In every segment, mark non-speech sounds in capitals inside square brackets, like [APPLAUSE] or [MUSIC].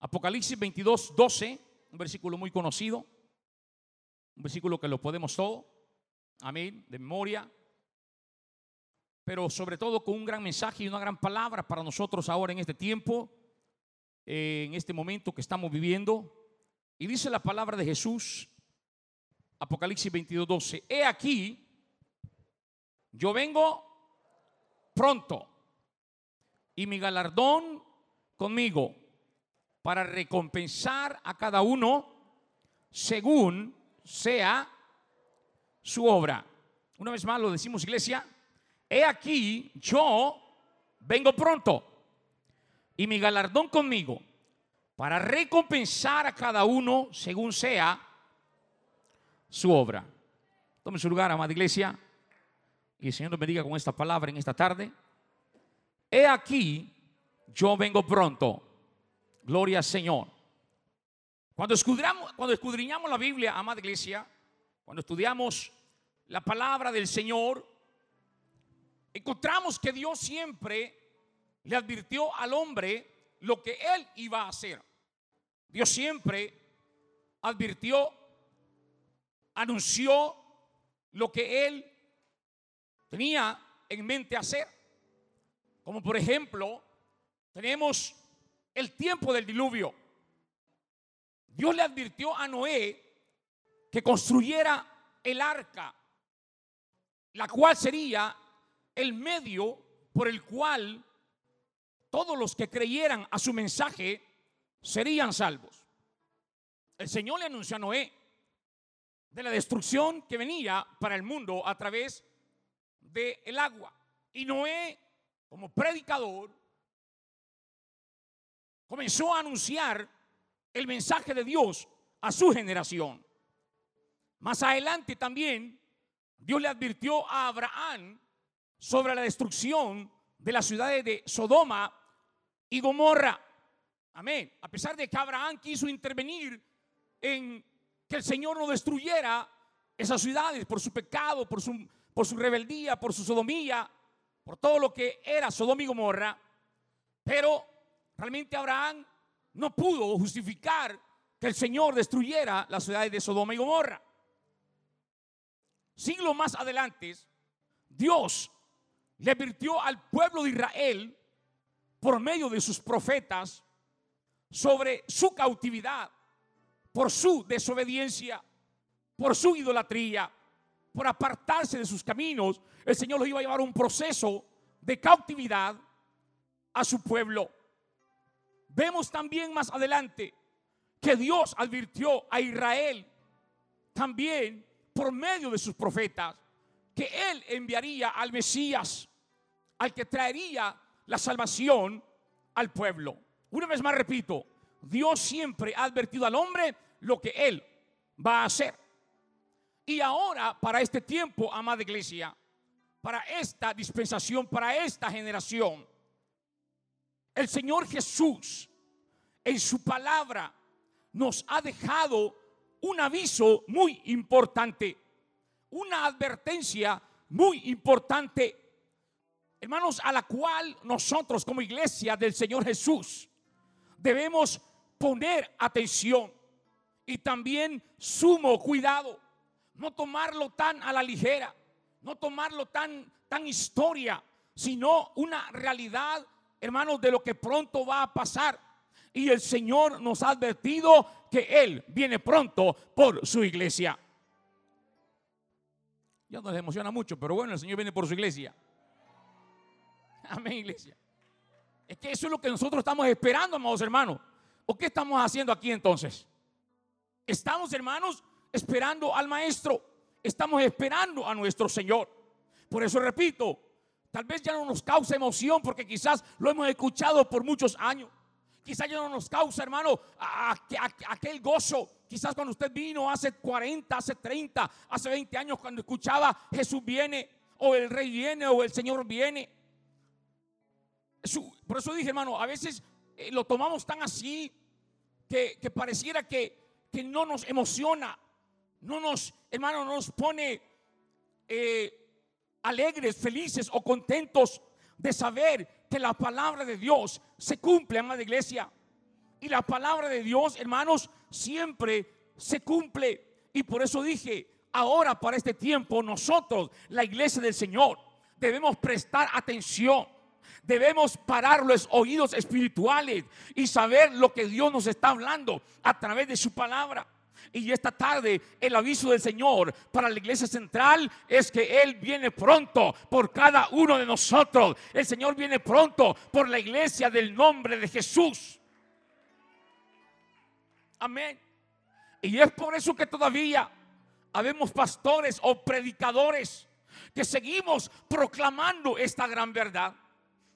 Apocalipsis 22, 12, un versículo muy conocido, un versículo que lo podemos todo, amén, de memoria, pero sobre todo con un gran mensaje y una gran palabra para nosotros ahora en este tiempo, eh, en este momento que estamos viviendo. Y dice la palabra de Jesús, Apocalipsis 22, 12, he aquí, yo vengo pronto y mi galardón conmigo para recompensar a cada uno según sea su obra. Una vez más lo decimos, iglesia. He aquí, yo vengo pronto y mi galardón conmigo para recompensar a cada uno según sea su obra. Tome su lugar, amada iglesia, y el Señor nos bendiga con esta palabra en esta tarde. He aquí, yo vengo pronto. Gloria al Señor. Cuando escudriñamos, cuando escudriñamos la Biblia, amada iglesia, cuando estudiamos la palabra del Señor, encontramos que Dios siempre le advirtió al hombre lo que él iba a hacer. Dios siempre advirtió, anunció lo que él tenía en mente hacer. Como por ejemplo, tenemos el tiempo del diluvio. Dios le advirtió a Noé que construyera el arca, la cual sería el medio por el cual todos los que creyeran a su mensaje serían salvos. El Señor le anunció a Noé de la destrucción que venía para el mundo a través del agua. Y Noé, como predicador, comenzó a anunciar el mensaje de Dios a su generación. Más adelante también Dios le advirtió a Abraham sobre la destrucción de las ciudades de Sodoma y Gomorra. Amén. A pesar de que Abraham quiso intervenir en que el Señor no destruyera esas ciudades por su pecado, por su, por su rebeldía, por su sodomía, por todo lo que era Sodoma y Gomorra. Pero realmente Abraham no pudo justificar que el Señor destruyera las ciudades de Sodoma y Gomorra. Siglos más adelante, Dios le advirtió al pueblo de Israel por medio de sus profetas sobre su cautividad, por su desobediencia, por su idolatría, por apartarse de sus caminos. El Señor los iba a llevar a un proceso de cautividad a su pueblo. Vemos también más adelante que Dios advirtió a Israel también por medio de sus profetas que Él enviaría al Mesías, al que traería la salvación al pueblo. Una vez más repito, Dios siempre ha advertido al hombre lo que Él va a hacer. Y ahora, para este tiempo, amada iglesia, para esta dispensación, para esta generación, el Señor Jesús en su palabra nos ha dejado un aviso muy importante, una advertencia muy importante, hermanos, a la cual nosotros como iglesia del Señor Jesús debemos poner atención y también sumo cuidado, no tomarlo tan a la ligera, no tomarlo tan tan historia, sino una realidad hermanos, de lo que pronto va a pasar. Y el Señor nos ha advertido que Él viene pronto por su iglesia. Ya nos emociona mucho, pero bueno, el Señor viene por su iglesia. Amén, iglesia. Es que eso es lo que nosotros estamos esperando, amados hermanos. ¿O qué estamos haciendo aquí entonces? Estamos, hermanos, esperando al Maestro. Estamos esperando a nuestro Señor. Por eso repito, Tal vez ya no nos causa emoción porque quizás lo hemos escuchado por muchos años. Quizás ya no nos causa, hermano, aquel gozo. Quizás cuando usted vino hace 40, hace 30, hace 20 años, cuando escuchaba Jesús viene, o el Rey viene, o el Señor viene. Por eso dije, hermano, a veces eh, lo tomamos tan así que, pareciera que, que, no nos emociona, no nos, hermano, no nos pone eh, alegres, felices o contentos de saber que la palabra de Dios se cumple, amada iglesia. Y la palabra de Dios, hermanos, siempre se cumple. Y por eso dije, ahora para este tiempo nosotros, la iglesia del Señor, debemos prestar atención. Debemos parar los oídos espirituales y saber lo que Dios nos está hablando a través de su palabra. Y esta tarde el aviso del Señor para la iglesia central es que Él viene pronto por cada uno de nosotros. El Señor viene pronto por la iglesia del nombre de Jesús. Amén. Y es por eso que todavía habemos pastores o predicadores que seguimos proclamando esta gran verdad.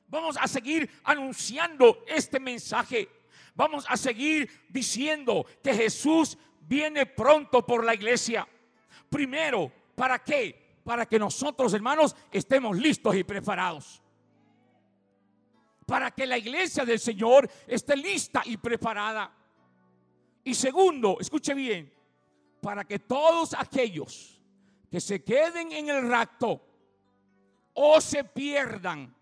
Vamos a seguir anunciando este mensaje. Vamos a seguir diciendo que Jesús viene pronto por la iglesia. Primero, ¿para qué? Para que nosotros, hermanos, estemos listos y preparados. Para que la iglesia del Señor esté lista y preparada. Y segundo, escuche bien, para que todos aquellos que se queden en el rapto o se pierdan,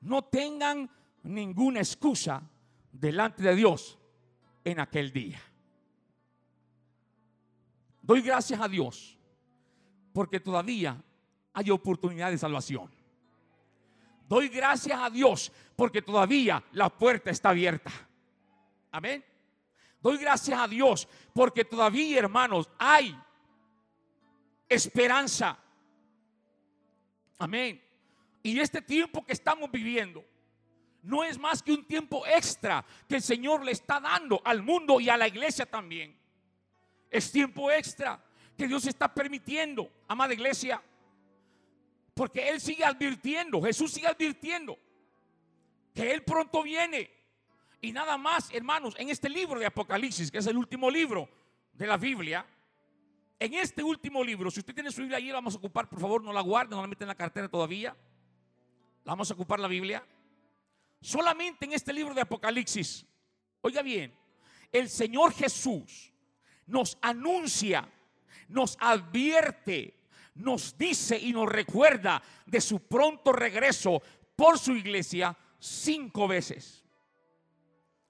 no tengan ninguna excusa delante de Dios en aquel día. Doy gracias a Dios porque todavía hay oportunidad de salvación. Doy gracias a Dios porque todavía la puerta está abierta. Amén. Doy gracias a Dios porque todavía, hermanos, hay esperanza. Amén. Y este tiempo que estamos viviendo no es más que un tiempo extra que el Señor le está dando al mundo y a la iglesia también. Es tiempo extra que Dios está permitiendo, amada iglesia. Porque Él sigue advirtiendo, Jesús sigue advirtiendo que Él pronto viene. Y nada más, hermanos, en este libro de Apocalipsis, que es el último libro de la Biblia, en este último libro, si usted tiene su Biblia ahí, la vamos a ocupar, por favor, no la guarde, no la mete en la cartera todavía. La vamos a ocupar la Biblia. Solamente en este libro de Apocalipsis, oiga bien, el Señor Jesús nos anuncia, nos advierte, nos dice y nos recuerda de su pronto regreso por su iglesia cinco veces.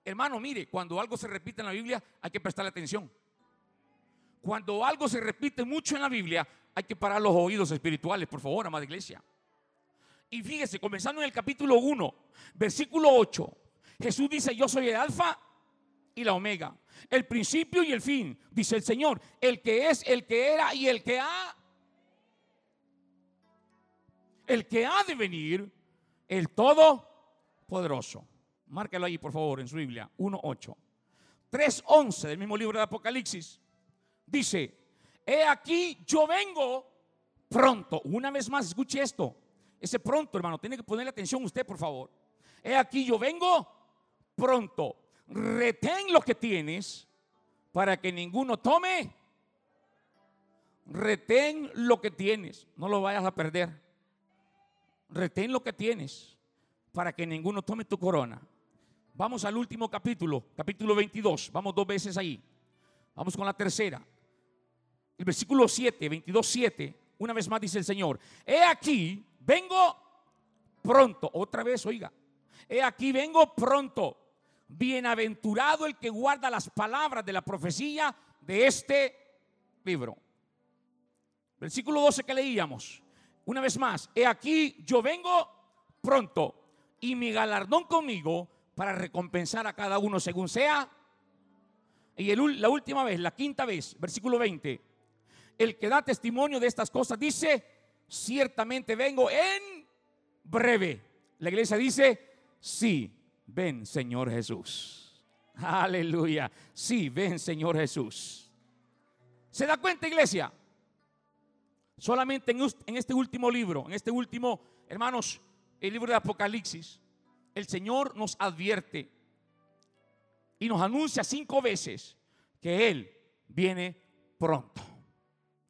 Hermano, mire, cuando algo se repite en la Biblia hay que prestarle atención. Cuando algo se repite mucho en la Biblia hay que parar los oídos espirituales, por favor, amada iglesia. Y fíjese, comenzando en el capítulo 1, versículo 8, Jesús dice, yo soy el alfa y la omega, el principio y el fin, dice el Señor, el que es, el que era y el que ha, el que ha de venir, el Todopoderoso. Márquelo ahí, por favor, en su Biblia, 1.8. 3.11 del mismo libro de Apocalipsis. Dice, he aquí, yo vengo pronto. Una vez más, escuche esto. Ese pronto, hermano, tiene que ponerle atención usted, por favor. He aquí, yo vengo pronto retén lo que tienes para que ninguno tome. Retén lo que tienes, no lo vayas a perder. Retén lo que tienes para que ninguno tome tu corona. Vamos al último capítulo, capítulo 22. Vamos dos veces ahí. Vamos con la tercera. El versículo 7, 22, 7. Una vez más dice el Señor: He aquí, vengo pronto. Otra vez, oiga. He aquí, vengo pronto. Bienaventurado el que guarda las palabras de la profecía de este libro. Versículo 12 que leíamos. Una vez más, he aquí yo vengo pronto y mi galardón conmigo para recompensar a cada uno según sea. Y la última vez, la quinta vez, versículo 20, el que da testimonio de estas cosas dice, ciertamente vengo en breve. La iglesia dice, sí, ven Señor Jesús. Aleluya. Sí, ven Señor Jesús. ¿Se da cuenta, iglesia? Solamente en este último libro, en este último, hermanos, el libro de Apocalipsis, el Señor nos advierte y nos anuncia cinco veces que Él viene pronto.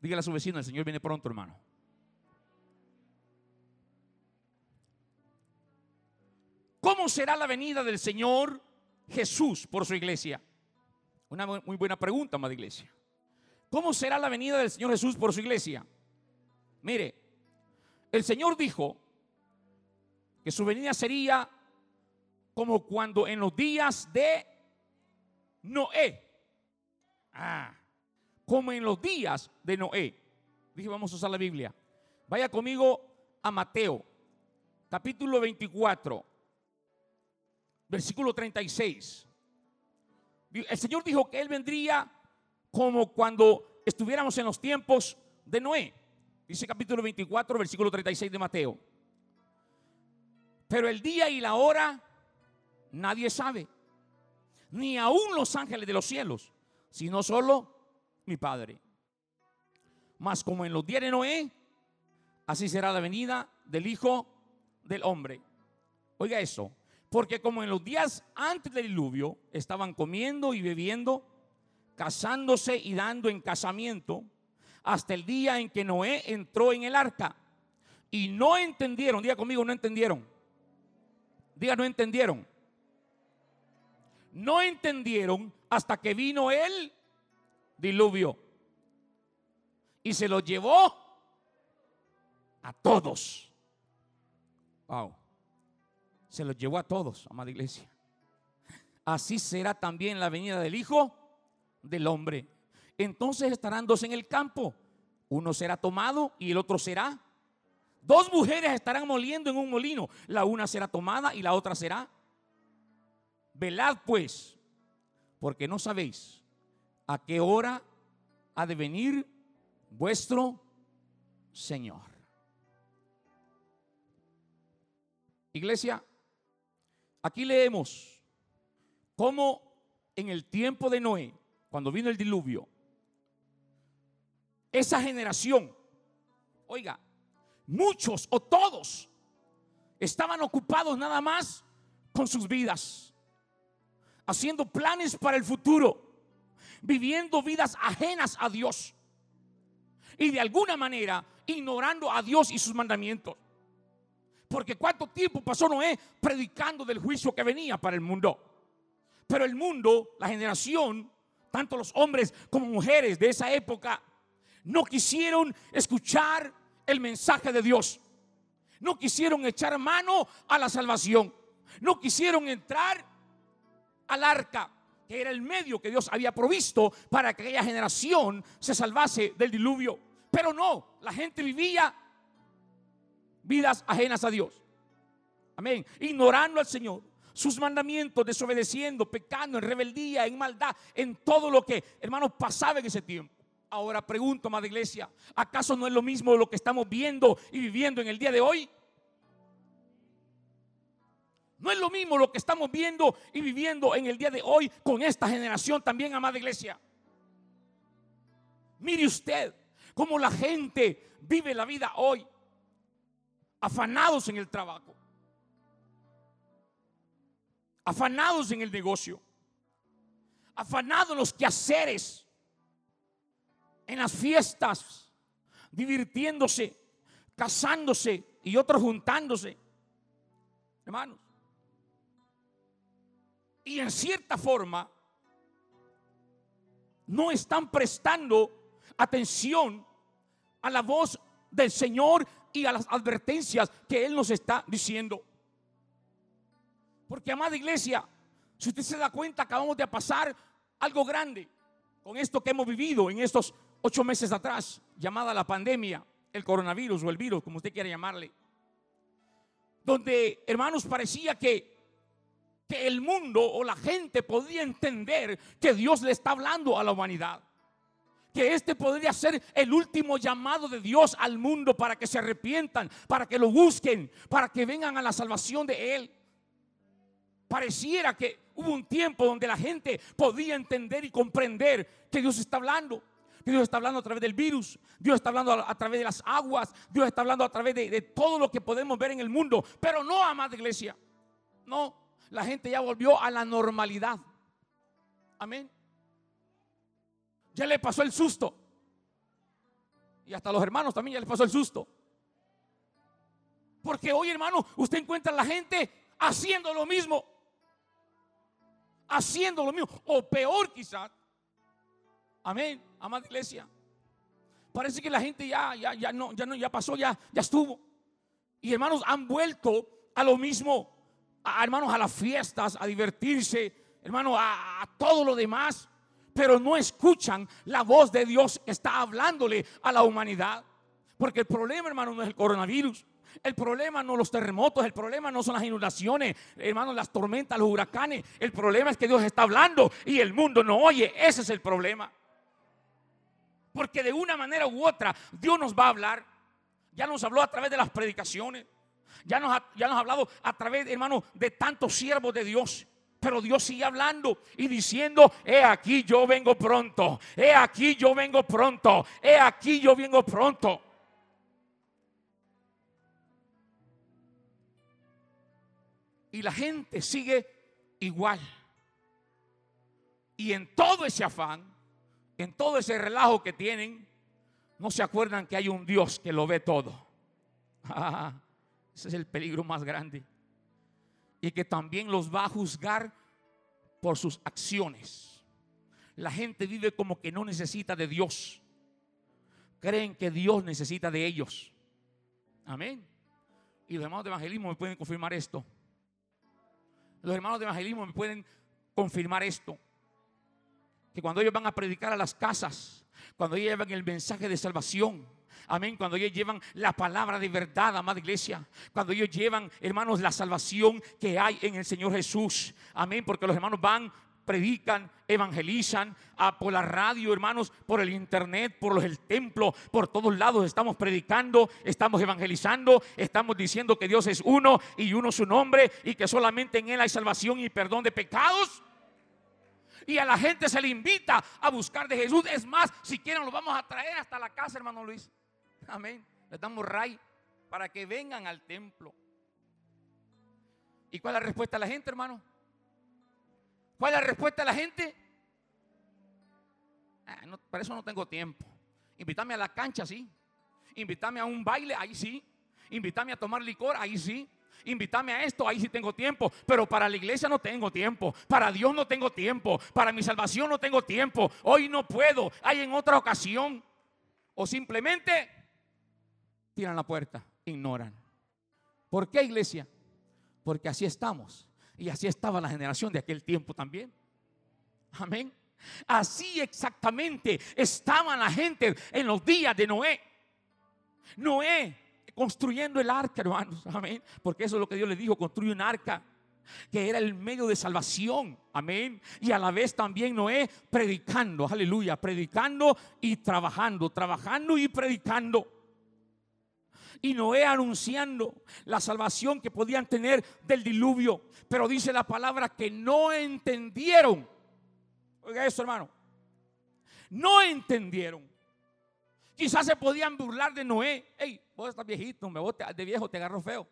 Dígale a su vecino, el Señor viene pronto, hermano. ¿Cómo será la venida del Señor Jesús por su iglesia? Una muy buena pregunta, amada iglesia. ¿Cómo será la venida del Señor Jesús por su iglesia? Mire, el Señor dijo que su venida sería como cuando en los días de Noé. Ah, como en los días de Noé. Dije, vamos a usar la Biblia. Vaya conmigo a Mateo, capítulo 24, versículo 36. El Señor dijo que Él vendría como cuando estuviéramos en los tiempos de Noé. Dice capítulo 24, versículo 36 de Mateo. Pero el día y la hora nadie sabe, ni aún los ángeles de los cielos, sino solo mi Padre. Mas como en los días de Noé, así será la venida del Hijo del Hombre. Oiga eso, porque como en los días antes del diluvio estaban comiendo y bebiendo, casándose y dando en casamiento, hasta el día en que Noé entró en el arca. Y no entendieron, diga conmigo, no entendieron. Diga, no entendieron. No entendieron hasta que vino el diluvio. Y se lo llevó a todos. Wow. Se los llevó a todos, amada iglesia. Así será también la venida del Hijo del Hombre. Entonces estarán dos en el campo. Uno será tomado y el otro será. Dos mujeres estarán moliendo en un molino. La una será tomada y la otra será. Velad pues, porque no sabéis a qué hora ha de venir vuestro Señor. Iglesia, aquí leemos cómo en el tiempo de Noé, cuando vino el diluvio, esa generación, oiga, muchos o todos estaban ocupados nada más con sus vidas, haciendo planes para el futuro, viviendo vidas ajenas a Dios y de alguna manera ignorando a Dios y sus mandamientos. Porque cuánto tiempo pasó Noé predicando del juicio que venía para el mundo. Pero el mundo, la generación, tanto los hombres como mujeres de esa época, no quisieron escuchar el mensaje de Dios. No quisieron echar mano a la salvación. No quisieron entrar al arca, que era el medio que Dios había provisto para que aquella generación se salvase del diluvio. Pero no, la gente vivía vidas ajenas a Dios. Amén. Ignorando al Señor, sus mandamientos, desobedeciendo, pecando, en rebeldía, en maldad, en todo lo que, hermanos, pasaba en ese tiempo. Ahora pregunto, amada iglesia, ¿acaso no es lo mismo lo que estamos viendo y viviendo en el día de hoy? No es lo mismo lo que estamos viendo y viviendo en el día de hoy con esta generación también, amada iglesia. Mire usted cómo la gente vive la vida hoy afanados en el trabajo, afanados en el negocio, afanados en los quehaceres, en las fiestas, divirtiéndose, casándose y otros juntándose. Hermanos. Y en cierta forma no están prestando atención a la voz del Señor y a las advertencias que Él nos está diciendo. Porque, amada iglesia, si usted se da cuenta, acabamos de pasar algo grande con esto que hemos vivido en estos ocho meses atrás, llamada la pandemia, el coronavirus o el virus, como usted quiera llamarle. Donde, hermanos, parecía que, que el mundo o la gente podía entender que Dios le está hablando a la humanidad que este podría ser el último llamado de Dios al mundo para que se arrepientan, para que lo busquen, para que vengan a la salvación de Él. Pareciera que hubo un tiempo donde la gente podía entender y comprender que Dios está hablando. Dios está hablando a través del virus, Dios está hablando a, través de las aguas, Dios está hablando a través de, de todo lo que podemos ver en el mundo, pero no, amada iglesia. No, la gente ya volvió a la normalidad. Amén ya le pasó el susto. Y hasta los hermanos también ya les pasó el susto. Porque hoy, hermano, usted encuentra a la gente haciendo lo mismo. Haciendo lo mismo. O peor quizás. Amén. Amada iglesia. Parece que la gente ya, ya, ya no, ya no, ya pasó, ya, ya estuvo. Y hermanos han vuelto a lo mismo. A, hermanos, a las fiestas, a divertirse, hermano, a, todo lo demás, pero no escuchan la voz de Dios que está hablándole a la humanidad. Porque el problema, hermano, no es el coronavirus. El problema no los terremotos, el problema no son las inundaciones, hermano, las tormentas, los huracanes. El problema es que Dios está hablando y el mundo no oye. Ese es el problema. Porque de una manera u otra Dios nos va a hablar. Ya nos habló a través de las predicaciones. Ya nos ya nos ha hablado a través, hermano, de tantos siervos de Dios. Pero Dios sigue hablando y diciendo, he aquí yo vengo pronto, he aquí yo vengo pronto, he aquí yo vengo pronto. Y la gente sigue igual. Y en todo ese afán, en todo ese relajo que tienen, no se acuerdan que hay un Dios que lo ve todo. [LAUGHS] ese es el peligro más grande y que también los va a juzgar por sus acciones. La gente vive como que no necesita de Dios. Creen que Dios necesita de ellos. Amén. Y los hermanos de evangelismo me pueden confirmar esto. Los hermanos de evangelismo me pueden confirmar esto. Que cuando ellos van a predicar a las casas, cuando ellos llevan el mensaje de salvación, Amén. Cuando ellos llevan la palabra de verdad, amada iglesia. Cuando ellos llevan, hermanos, la salvación que hay en el Señor Jesús. Amén. Porque los hermanos van predican, evangelizan por la radio, hermanos, por el internet, por el templo, por todos lados estamos predicando, estamos evangelizando, estamos diciendo que Dios es uno y uno su nombre y que solamente en Él hay salvación y perdón de pecados. Y a la gente se le invita a buscar de Jesús. Es más, si quieren lo vamos a traer hasta la casa, hermano Luis. Amén. Les damos ray para que vengan al templo. ¿Y cuál es la respuesta de la gente, hermano? ¿Cuál es la respuesta de la gente? Ah, para eso no tengo tiempo. Invítame a la cancha, sí. Invítame a un baile, ahí sí. Invítame a tomar licor, ahí sí. Invítame a esto, ahí sí tengo tiempo. Pero para la iglesia no tengo tiempo. Para Dios no tengo tiempo. Para mi salvación no tengo tiempo. Hoy no puedo. Hay en otra ocasión. O simplemente tiran la puerta, ignoran. ¿Por qué iglesia? Porque así estamos. Y así estaba la generación de aquel tiempo también. Amén. Así exactamente estaba la gente en los días de Noé. Noé construyendo el arca, hermanos. Amén. Porque eso es lo que Dios le dijo, construye un arca que era el medio de salvación. Amén. Y a la vez también Noé predicando, aleluya, predicando y trabajando, trabajando y predicando y Noé anunciando la salvación que podían tener del diluvio. Pero dice la palabra que no entendieron. Oiga eso, hermano. No entendieron. Quizás se podían burlar de Noé. Hey, vos estás viejito, me vos de viejo te agarro feo.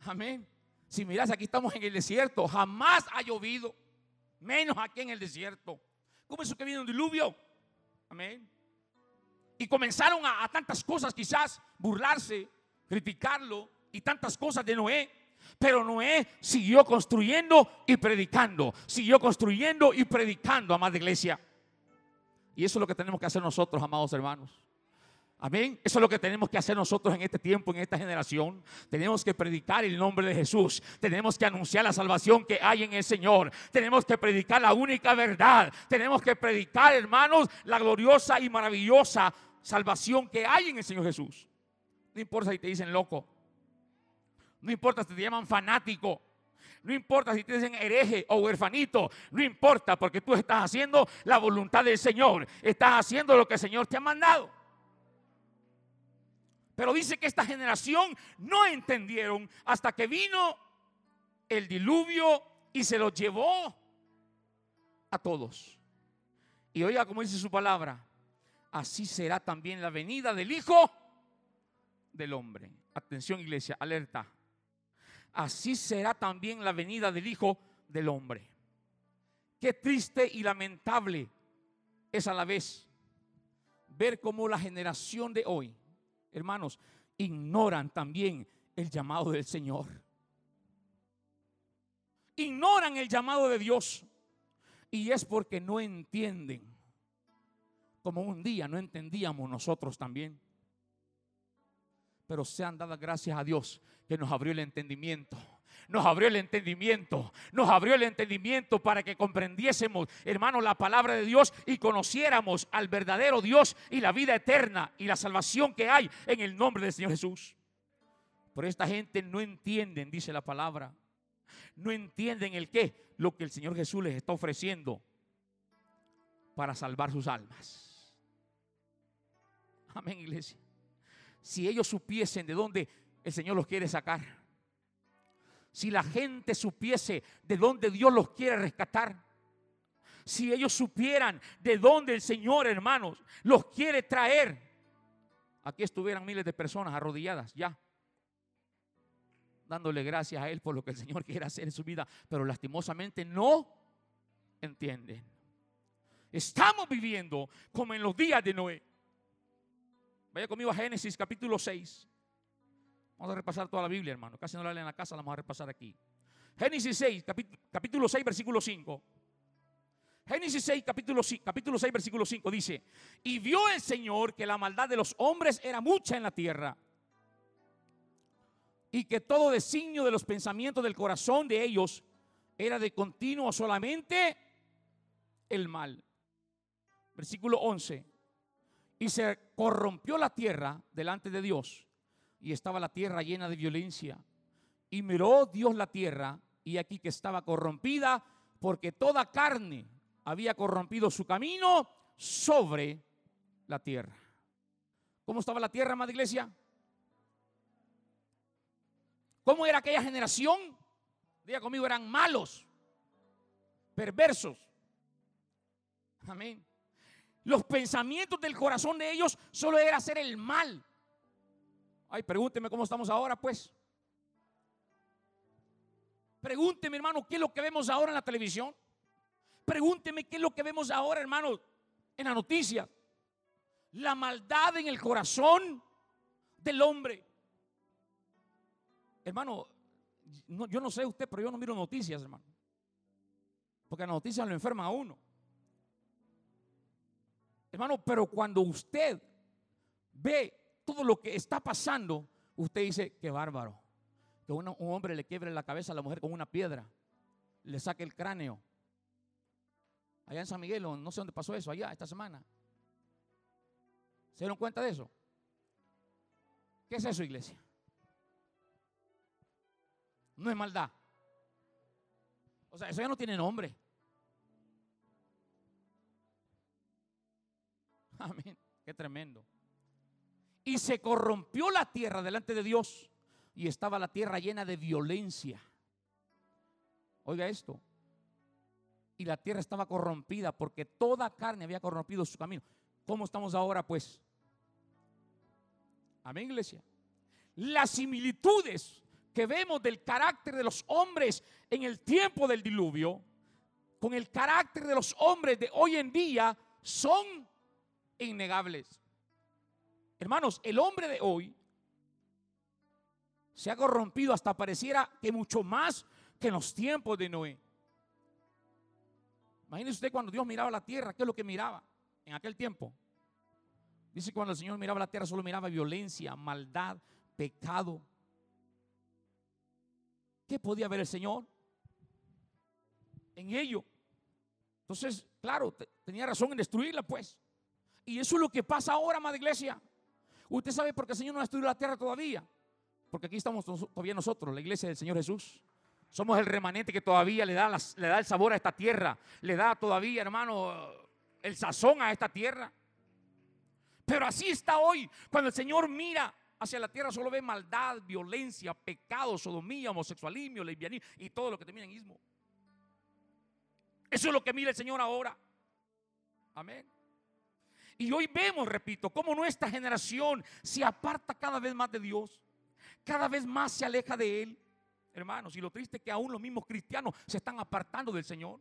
Amén. Si miras, aquí estamos en el desierto. Jamás ha llovido. Menos aquí en el desierto. ¿Cómo es eso que viene un diluvio? Amén. Y comenzaron a, tantas cosas, quizás burlarse, criticarlo y tantas cosas de Noé. Pero Noé siguió construyendo y predicando. Siguió construyendo y predicando, amada iglesia. Y eso es lo que tenemos que hacer nosotros, amados hermanos. Amén. Eso es lo que tenemos que hacer nosotros en este tiempo, en esta generación. Tenemos que predicar el nombre de Jesús. Tenemos que anunciar la salvación que hay en el Señor. Tenemos que predicar la única verdad. Tenemos que predicar, hermanos, la gloriosa y maravillosa salvación que hay en el Señor Jesús. No importa si te dicen loco. No importa si te llaman fanático. No importa si te dicen hereje o huerfanito. No importa porque tú estás haciendo la voluntad del Señor. Estás haciendo lo que el Señor te ha mandado. Pero dice que esta generación no entendieron hasta que vino el diluvio y se los llevó a todos. Y oiga como dice su palabra, así será también la venida del Hijo del Hombre. Atención iglesia, alerta. Así será también la venida del Hijo del Hombre. Qué triste y lamentable es a la vez ver cómo la generación de hoy, hermanos, ignoran también el llamado del Señor. Ignoran el llamado de Dios. Y es porque no entienden como un día no entendíamos nosotros también. Pero sean dadas gracias a Dios que nos abrió el entendimiento. nos abrió el entendimiento, nos abrió el entendimiento para que comprendiésemos, hermano, la palabra de Dios y conociéramos al verdadero Dios y la vida eterna y la salvación que hay en el nombre del Señor Jesús. Pero esta gente no entienden, dice la palabra, no entienden el qué, lo que el Señor Jesús les está ofreciendo para salvar sus almas. Amén, iglesia. Si ellos supiesen de dónde el Señor los quiere sacar si la gente supiese de dónde Dios los quiere rescatar, si ellos supieran de dónde el Señor, hermanos, los quiere traer, aquí estuvieran miles de personas arrodilladas ya, dándole gracias a Él por lo que el Señor quiere hacer en su vida, pero lastimosamente no entienden. Estamos viviendo como en los días de Noé. Vaya conmigo a Génesis capítulo 6. Vamos a repasar toda la Biblia, hermano. Casi no la leen en la casa, la vamos a repasar aquí. Génesis 6, capítulo 6, versículo 5. Génesis 6, capítulo, capítulo 6, versículo 5 dice, y vio el Señor que la maldad de los hombres era mucha en la tierra y que todo designio de los pensamientos del corazón de ellos era de continuo solamente el mal. Versículo 11. Y se corrompió la tierra delante de Dios y estaba la tierra llena de violencia. Y miró Dios la tierra y aquí que estaba corrompida porque toda carne había corrompido su camino sobre la tierra. ¿Cómo estaba la tierra, amada iglesia? ¿Cómo era aquella generación? Diga conmigo, eran malos, perversos. Amén. Los pensamientos del corazón de ellos solo era hacer el mal. Ay, pregúnteme cómo estamos ahora, pues. Pregúnteme, hermano, qué es lo que vemos ahora en la televisión. Pregúnteme qué es lo que vemos ahora, hermano, en la noticia. La maldad en el corazón del hombre. Hermano, yo no sé usted, pero yo no miro noticias, hermano. Porque las noticias lo enferman a uno. Hermano, pero cuando usted ve todo lo que está pasando, usted dice, qué bárbaro. Que un hombre le quiebre la cabeza a la mujer con una piedra, le saque el cráneo. Allá en San Miguel, no sé dónde pasó eso, allá, esta semana. ¿Se dieron cuenta de eso? ¿Qué es eso, iglesia? No es maldad. O sea, eso ya no tiene nombre. [LAUGHS] Amén. Qué tremendo. Y se corrompió la tierra delante de Dios. Y estaba la tierra llena de violencia. Oiga esto. Y la tierra estaba corrompida porque toda carne había corrompido su camino. ¿Cómo estamos ahora pues? Amén, iglesia. Las similitudes que vemos del carácter de los hombres en el tiempo del diluvio con el carácter de los hombres de hoy en día son innegables. Hermanos, el hombre de hoy se ha corrompido hasta pareciera que mucho más que en los tiempos de Noé. Imagínese usted cuando Dios miraba la tierra, ¿qué es lo que miraba en aquel tiempo? Dice cuando el Señor miraba la tierra solo miraba violencia, maldad, pecado. ¿Qué podía ver el Señor? En ello. Entonces, claro, tenía razón en destruirla, pues. Y eso es lo que pasa ahora, madre iglesia. Usted sabe por qué el Señor no ha destruido la tierra todavía. Porque aquí estamos todavía nosotros, la iglesia del Señor Jesús. Somos el remanente que todavía le da, le da el sabor a esta tierra. Le da todavía, hermano, el sazón a esta tierra. Pero así está hoy. Cuando el Señor mira hacia la tierra, solo ve maldad, violencia, pecado, sodomía, homosexualismo, lesbianismo y todo lo que termina en ismo. Eso es lo que mira el Señor ahora. Amén. Y hoy vemos, repito, cómo nuestra generación se aparta cada vez más de Dios, cada vez más se aleja de Él. Hermanos, y lo triste es que aún los mismos cristianos se están apartando del Señor.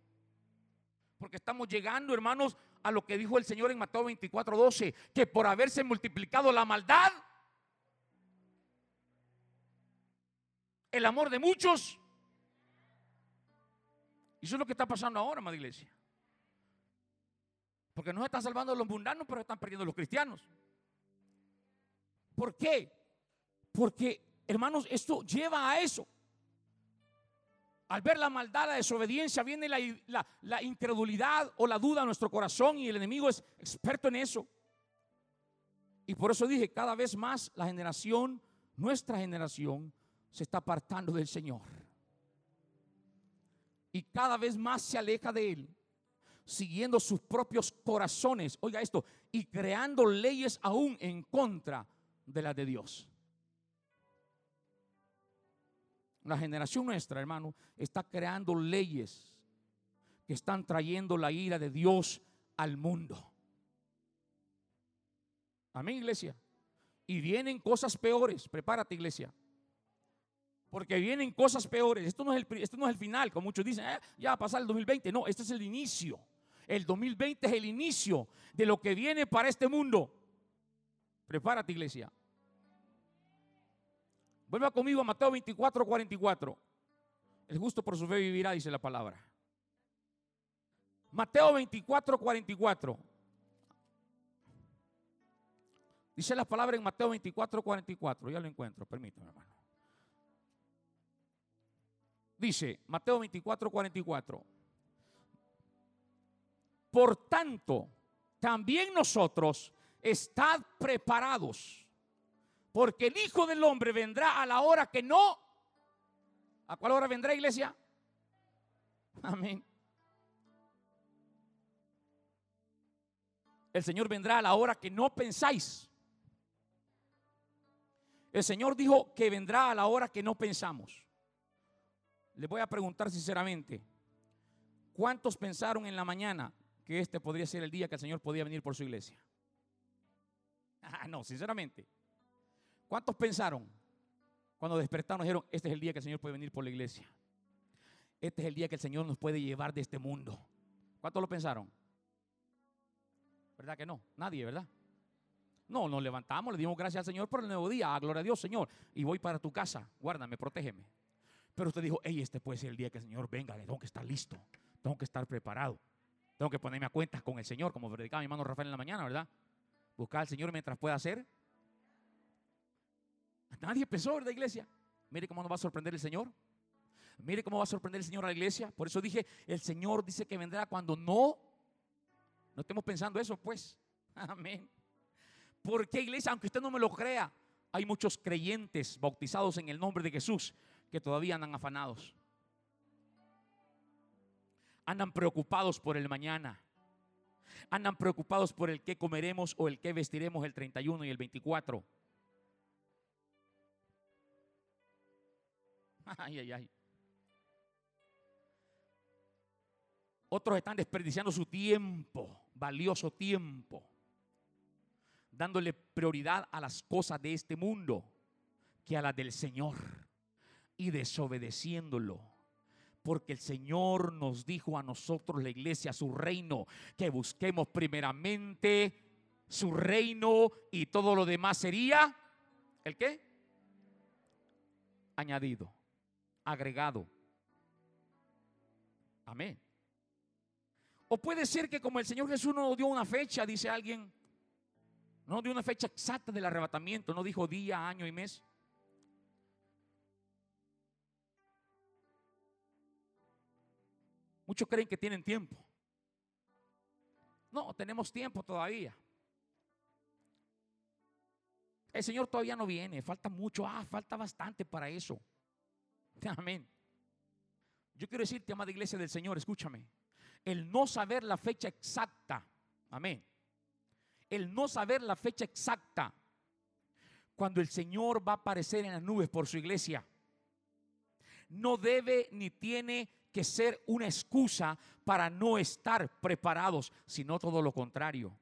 Porque estamos llegando, hermanos, a lo que dijo el Señor en Mateo 24, 12, que por haberse multiplicado la maldad, el amor de muchos, y eso es lo que está pasando ahora, madre iglesia. Porque no se están salvando los mundanos, pero están perdiendo los cristianos. ¿Por qué? Porque, hermanos, esto lleva a eso. Al ver la maldad, la desobediencia, viene la, la incredulidad o la duda a nuestro corazón y el enemigo es experto en eso. Y por eso dije, cada vez más la generación, nuestra generación, se está apartando del Señor. Y cada vez más se aleja de Él, siguiendo sus propios corazones. Oiga esto, y creando leyes aún en contra de las de Dios. La generación nuestra, hermano, está creando leyes que están trayendo la ira de Dios al mundo. Amén, iglesia. Y vienen cosas peores. Prepárate, iglesia. Porque vienen cosas peores. Esto no es el, esto no es el final, como muchos dicen, eh, ya va a pasar el 2020. No, este es el inicio. El 2020 es el inicio de lo que viene para este mundo. Prepárate, iglesia. Vuelva conmigo a Mateo 24, 44. El justo por su fe vivirá, dice la palabra. Mateo 24, 44. Dice la palabra en Mateo 24, 44. Ya lo encuentro, permítame, hermano. Dice Mateo 24, 44. Por tanto, también nosotros estad preparados porque el Hijo del Hombre vendrá a la hora que no. ¿A cuál hora vendrá, iglesia? Amén. El Señor vendrá a la hora que no pensáis. El Señor dijo que vendrá a la hora que no pensamos. Le voy a preguntar sinceramente, ¿cuántos pensaron en la mañana que este podría ser el día que el Señor podía venir por su iglesia? [LAUGHS] Ah, no, sinceramente. ¿Cuántos pensaron cuando despertaron dijeron, este es el día que el Señor puede venir por la iglesia? Este es el día que el Señor nos puede llevar de este mundo. ¿Cuántos lo pensaron? ¿Verdad que no? Nadie, ¿verdad? No, nos levantamos, le dimos gracias al Señor por el nuevo día. Ah, gloria a Dios, Señor. Y voy para tu casa. Guárdame, protégeme. Pero usted dijo, hey, este puede ser el día que el Señor venga. Tengo que estar listo. Tengo que estar preparado. Tengo que ponerme a cuentas con el Señor, como predicaba mi hermano Rafael en la mañana, ¿verdad? Buscar al Señor mientras pueda hacer Nadie pensó, ¿verdad, iglesia? Mire cómo nos va a sorprender el Señor. Mire cómo va a sorprender el Señor a la iglesia. Por eso dije, el Señor dice que vendrá cuando no, no estemos pensando eso, pues. [LAUGHS] Amén. Porque iglesia, aunque usted no me lo crea, hay muchos creyentes bautizados en el nombre de Jesús que todavía andan afanados. Andan preocupados por el mañana. Andan preocupados por el que comeremos o el que vestiremos el 31 y el 24. [LAUGHS] Ay, ay, ay. Otros están desperdiciando su tiempo, valioso tiempo, dándole prioridad a las cosas de este mundo que a las del Señor y desobedeciéndolo. Porque el Señor nos dijo a nosotros, la iglesia, su reino, que busquemos primeramente su reino y todo lo demás sería, ¿el qué? Añadido agregado. Amén. O puede ser que como el Señor Jesús no dio una fecha, dice alguien, no dio una fecha exacta del arrebatamiento, no dijo día, año y mes. Muchos creen que tienen tiempo. No, tenemos tiempo todavía. El Señor todavía no viene, falta mucho, ah, falta bastante para eso. [LAUGHS] Amén. Yo quiero decirte, amada iglesia del Señor, escúchame. El no saber la fecha exacta. Amén. El no saber la fecha exacta. Cuando el Señor va a aparecer en las nubes por su iglesia. No debe ni tiene que ser una excusa para no estar preparados, sino todo lo contrario.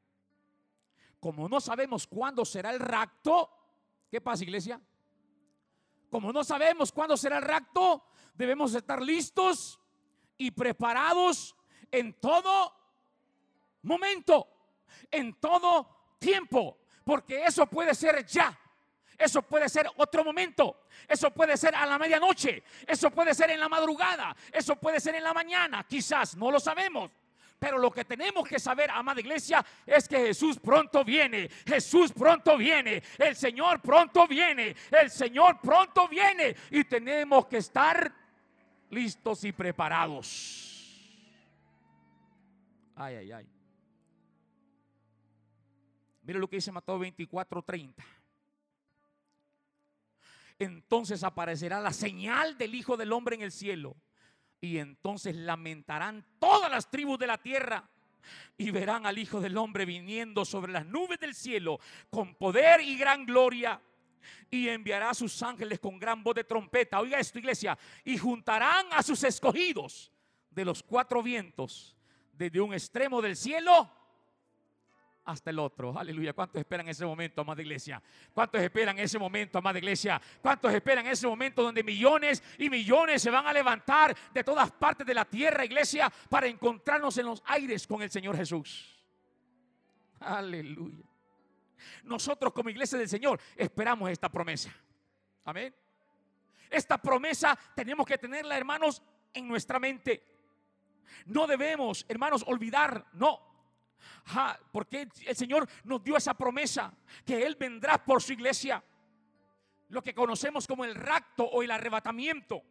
Como no sabemos cuándo será el rapto, ¿qué pasa iglesia? Como no sabemos cuándo será el rapto, debemos estar listos y preparados en todo momento, en todo tiempo, porque eso puede ser ya. Eso puede ser otro momento. Eso puede ser a la medianoche. Eso puede ser en la madrugada. Eso puede ser en la mañana. Quizás no lo sabemos. Pero lo que tenemos que saber, amada iglesia, es que Jesús pronto viene. Jesús pronto viene. El Señor pronto viene. El Señor pronto viene. Y tenemos que estar listos y preparados. Ay, ay, ay. Mire lo que dice Mateo 24:30. Entonces aparecerá la señal del Hijo del Hombre en el cielo. Y entonces lamentarán todas las tribus de la tierra y verán al Hijo del Hombre viniendo sobre las nubes del cielo con poder y gran gloria. Y enviará a sus ángeles con gran voz de trompeta. Oiga esto, iglesia. Y juntarán a sus escogidos de los cuatro vientos, desde un extremo del cielo hasta el otro. Aleluya. ¿Cuántos esperan ese momento, amada iglesia? ¿Cuántos esperan ese momento, amada iglesia? ¿Cuántos esperan ese momento donde millones y millones se van a levantar de todas partes de la tierra, iglesia, para encontrarnos en los aires con el Señor Jesús? Aleluya. Nosotros como iglesia del Señor esperamos esta promesa. Amén. Esta promesa tenemos que tenerla, hermanos, en nuestra mente. No debemos, hermanos, olvidar, no, porque el Señor nos dio esa promesa que Él vendrá por su iglesia. Lo que conocemos como el rapto o el arrebatamiento,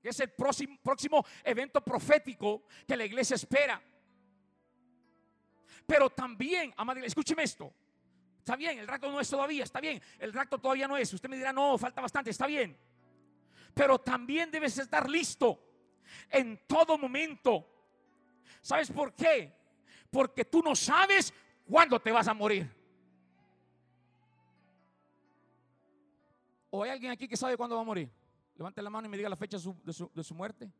que es el próximo, evento profético que la iglesia espera. Pero también, amada escúcheme esto. Está bien, el rapto no es todavía, está bien. El rapto todavía no es. Usted me dirá, no, falta bastante, está bien. Pero también debes estar listo en todo momento. ¿Sabes por qué? Porque tú no sabes cuándo te vas a morir. ¿O hay alguien aquí que sabe cuándo va a morir? Levante la mano y me diga la fecha de su, muerte.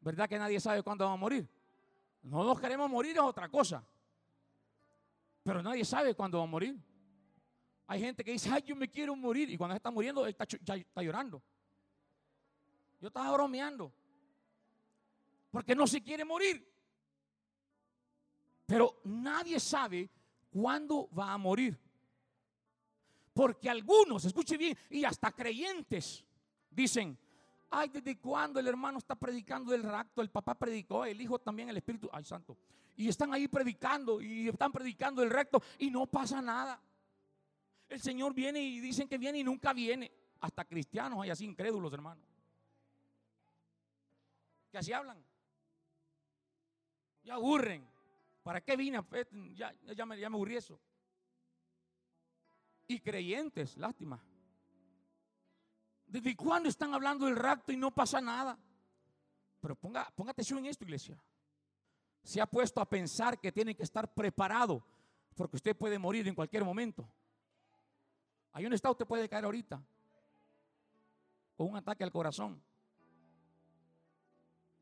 ¿Verdad que nadie sabe cuándo va a morir? No nos queremos morir es otra cosa. Pero nadie sabe cuándo va a morir. Hay gente que dice, ay, yo me quiero morir. Y cuando está muriendo, está, está llorando. Yo estaba bromeando porque no se quiere morir. Pero nadie sabe cuándo va a morir. Porque algunos, escuche bien, y hasta creyentes dicen, ay, ¿desde cuándo el hermano está predicando del rapto? El papá predicó, el hijo también, el espíritu, ay, santo. Y están ahí predicando y están predicando el recto y no pasa nada. El Señor viene y dicen que viene y nunca viene. Hasta cristianos hay así incrédulos, hermano. Que así hablan. Ya aburren. ¿Para qué vine? Ya, me, ya eso. Y creyentes, lástima. ¿Desde cuándo están hablando del rapto y no pasa nada? Pero ponga, ponga atención en esto, iglesia. Se ha puesto a pensar que tiene que estar preparado porque usted puede morir en cualquier momento. Ahí donde está usted puede caer ahorita con un ataque al corazón,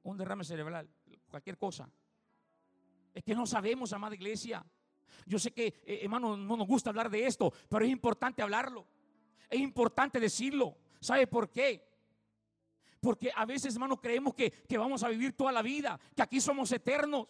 un derrame cerebral, cualquier cosa. Es que no sabemos, amada iglesia. Yo sé que, eh, hermano, no nos gusta hablar de esto, pero es importante hablarlo. Es importante decirlo. ¿Sabe por qué? Porque a veces, hermano, creemos que, que vamos a vivir toda la vida, que aquí somos eternos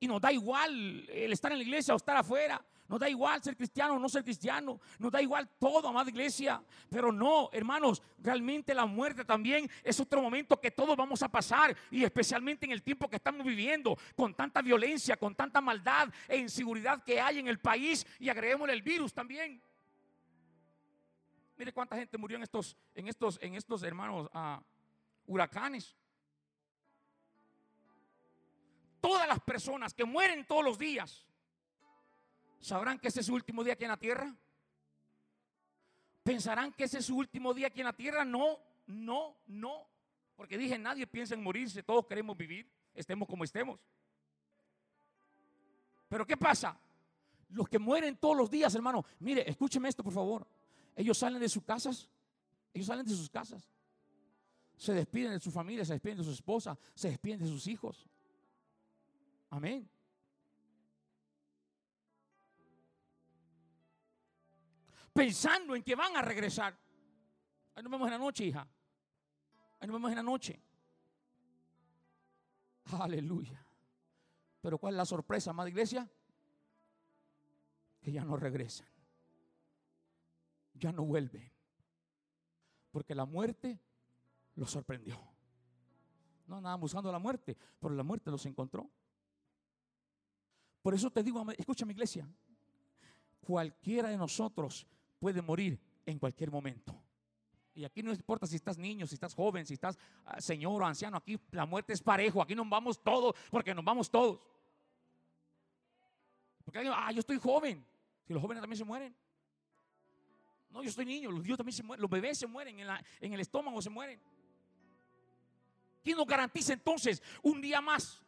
y nos da igual el estar en la iglesia o estar afuera. Nos da igual ser cristiano o no ser cristiano. Nos da igual todo, amada iglesia. Pero no, hermanos, realmente la muerte también es otro momento que todos vamos a pasar. Y especialmente en el tiempo que estamos viviendo, con tanta violencia, con tanta maldad e inseguridad que hay en el país. Y agreguémosle el virus también. Mire cuánta gente murió en estos, en estos, en estos hermanos ah, huracanes. Todas las personas que mueren todos los días ¿Sabrán que ese es su último día aquí en la tierra? ¿Pensarán que ese es su último día aquí en la tierra? No, no, no. Porque dije, nadie piensa en morirse, todos queremos vivir, estemos como estemos. Pero ¿qué pasa? Los que mueren todos los días, hermano, mire, escúcheme esto, por favor. Ellos salen de sus casas, ellos salen de sus casas. Se despiden de su familia, se despiden de su esposa, se despiden de sus hijos. Amén. Pensando en que van a regresar. Ahí nos vemos en la noche, hija. Ahí nos vemos en la noche. Aleluya. Pero ¿cuál es la sorpresa, amada iglesia? Que ya no regresan. Ya no vuelven. Porque la muerte los sorprendió. No andaban buscando la muerte, pero la muerte los encontró. Por eso te digo, escúchame iglesia, cualquiera de nosotros puede morir en cualquier momento. Y aquí no importa si estás niño, si estás joven, si estás ah, señor o anciano, aquí la muerte es parejo, aquí nos vamos todos, porque nos vamos todos. Porque alguien, ah, yo estoy joven, si los jóvenes también se mueren. No, yo estoy niño, los niños también se los bebés se mueren, en, en el estómago se mueren. ¿Quién nos garantiza entonces un día más?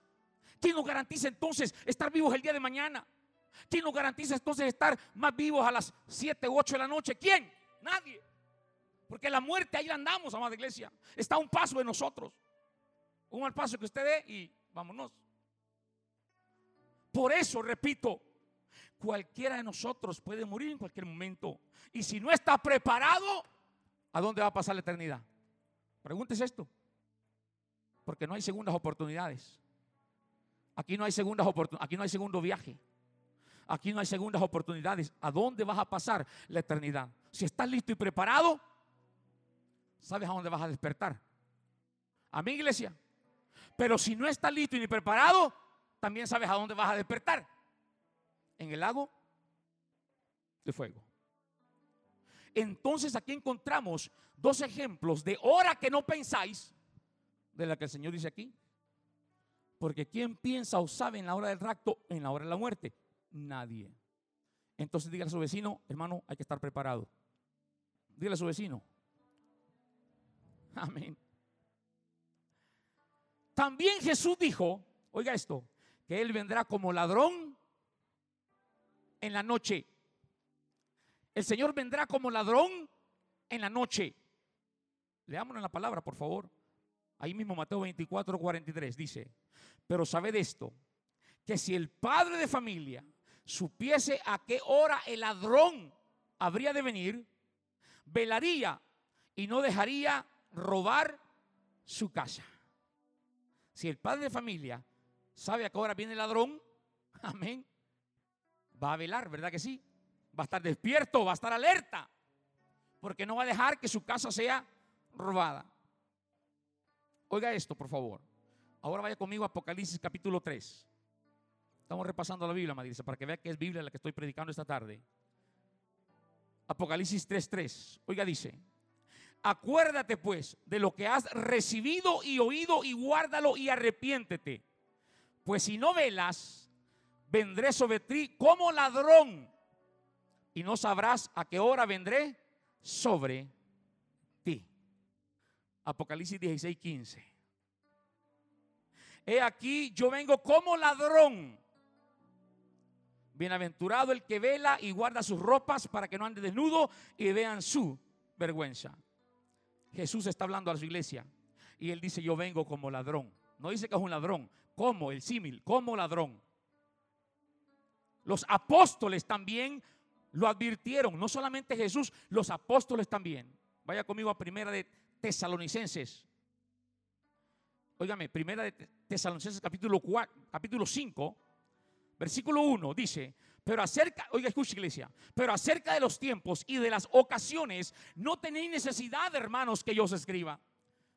¿Quién nos garantiza entonces estar vivos el día de mañana? ¿Quién nos garantiza entonces estar más vivos a las 7 u 8 de la noche? ¿Quién? Nadie. Porque la muerte ahí andamos, amada iglesia. Está a un paso de nosotros. Un mal paso que usted dé y vámonos. Por eso, repito, cualquiera de nosotros puede morir en cualquier momento. Y si no está preparado, ¿a dónde va a pasar la eternidad? Pregúntese esto. Porque no hay segundas oportunidades. Aquí no hay segundas oportunidades. Aquí no hay segundo viaje. Aquí no hay segundas oportunidades. ¿A dónde vas a pasar la eternidad? Si estás listo y preparado, sabes a dónde vas a despertar. A mi iglesia. Pero si no estás listo y ni preparado, también sabes a dónde vas a despertar. En el lago de fuego. Entonces aquí encontramos dos ejemplos de hora que no pensáis, de la que el Señor dice aquí. Porque ¿quién piensa o sabe en la hora del rapto, en la hora de la muerte? Nadie. Entonces dígale a su vecino, hermano, hay que estar preparado. Dígale a su vecino, [LAUGHS] Amén. También Jesús dijo, oiga esto, que Él vendrá como ladrón en la noche. El Señor vendrá como ladrón en la noche. Leámonos la palabra, por favor. Ahí mismo Mateo 24, 43 dice, pero sabed esto, que si el padre de familia supiese a qué hora el ladrón habría de venir, velaría y no dejaría robar su casa. Si el padre de familia sabe a qué hora viene el ladrón, [LAUGHS] amén, va a velar, ¿verdad que sí? Va a estar despierto, va a estar alerta, porque no va a dejar que su casa sea robada. Oiga esto, por favor. Ahora vaya conmigo a Apocalipsis capítulo 3. Estamos repasando la Biblia, Madrid, para que vea que es Biblia la que estoy predicando esta tarde. Apocalipsis 3:3. Oiga, dice: Acuérdate pues de lo que has recibido y oído y guárdalo y arrepiéntete. Pues si no velas, vendré sobre ti como ladrón y no sabrás a qué hora vendré sobre ti. Apocalipsis 16, 15. He aquí, yo vengo como ladrón. Bienaventurado el que vela y guarda sus ropas para que no ande desnudo y vean su vergüenza. Jesús está hablando a su iglesia y él dice, yo vengo como ladrón. No dice que es un ladrón, como el símil, como ladrón. Los apóstoles también lo advirtieron, no solamente Jesús, los apóstoles también. Vaya conmigo a primera de Tesalonicenses. Óigame, primera de Tesalonicenses capítulo 4, capítulo 5, versículo 1 dice, pero acerca, oiga, escucha iglesia, pero acerca de los tiempos y de las ocasiones, no tenéis necesidad, hermanos, que yo os escriba.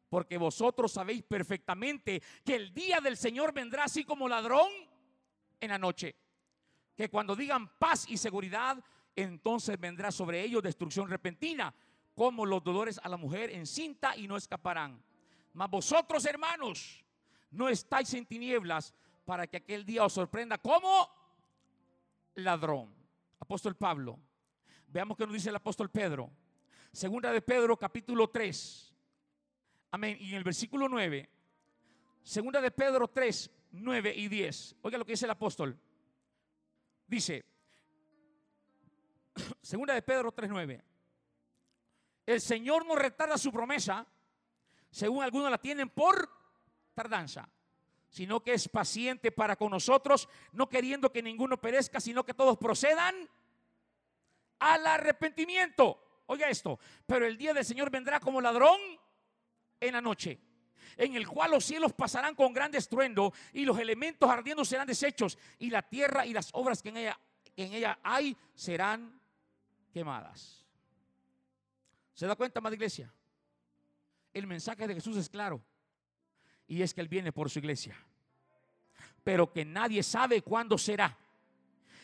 Porque vosotros sabéis perfectamente que el día del Señor vendrá así como ladrón en la noche. Que cuando digan paz y seguridad, entonces vendrá sobre ellos destrucción repentina, como los dolores a la mujer encinta y no escaparán. Mas vosotros, hermanos, no estáis en tinieblas para que aquel día os sorprenda como ladrón. Apóstol Pablo. Veamos qué nos dice el apóstol Pedro. Segunda de Pedro, capítulo 3. Amén. Y en el versículo 9. Segunda de Pedro 3, 9 y 10. Oiga lo que dice el apóstol. Dice, [CLEARS THROAT] segunda de Pedro 3, 9. El Señor no retarda su promesa, según algunos la tienen por tardanza sino que es paciente para con nosotros, no queriendo que ninguno perezca, sino que todos procedan al arrepentimiento. Oiga esto, pero el día del Señor vendrá como ladrón en la noche, en el cual los cielos pasarán con gran estruendo y los elementos ardiendo serán deshechos y la tierra y las obras que en ella, en ella hay serán quemadas. ¿Se da cuenta, más iglesia? El mensaje de Jesús es claro y es que Él viene por su iglesia, pero que nadie sabe cuándo será.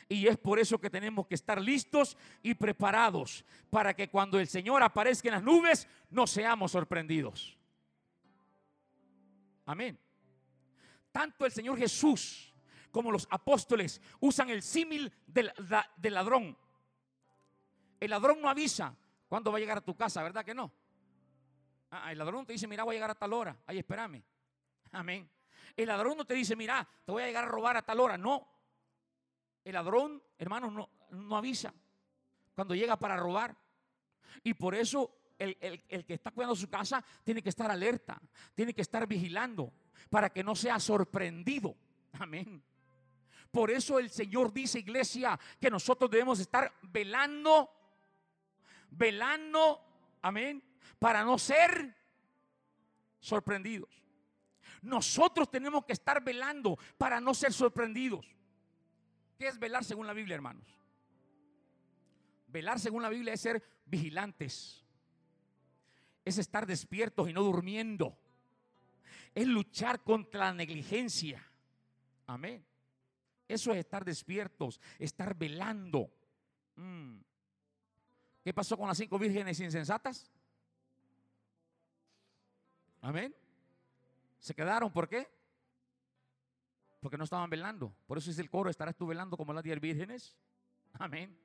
Y es por eso que tenemos que estar listos y preparados para que cuando el Señor aparezca en las nubes no seamos sorprendidos. Amén. Tanto el Señor Jesús como los apóstoles usan el símil del, ladrón. El ladrón no avisa cuándo va a llegar a tu casa, ¿verdad que no? Ah, el ladrón te dice, mira, voy a llegar a tal hora. Ahí espérame. Amén. El ladrón no te dice, mira, te voy a llegar a robar a tal hora. No. El ladrón, hermano, no, no avisa cuando llega para robar. Y por eso el, el, que está cuidando su casa tiene que estar alerta, tiene que estar vigilando para que no sea sorprendido. Amén. Por eso el Señor dice, iglesia, que nosotros debemos estar velando, velando, amén, para no ser sorprendidos. Nosotros tenemos que estar velando para no ser sorprendidos. ¿Qué es velar según la Biblia, hermanos? Velar según la Biblia es ser vigilantes. Es estar despiertos y no durmiendo. Es luchar contra la negligencia. Amén. Eso es estar despiertos, estar velando. Mm. ¿Qué pasó con las cinco vírgenes insensatas? Amén. Se quedaron, ¿por qué? Porque no estaban velando. Por eso dice el coro, estarás tú velando como las diez vírgenes. [LAUGHS] Amén.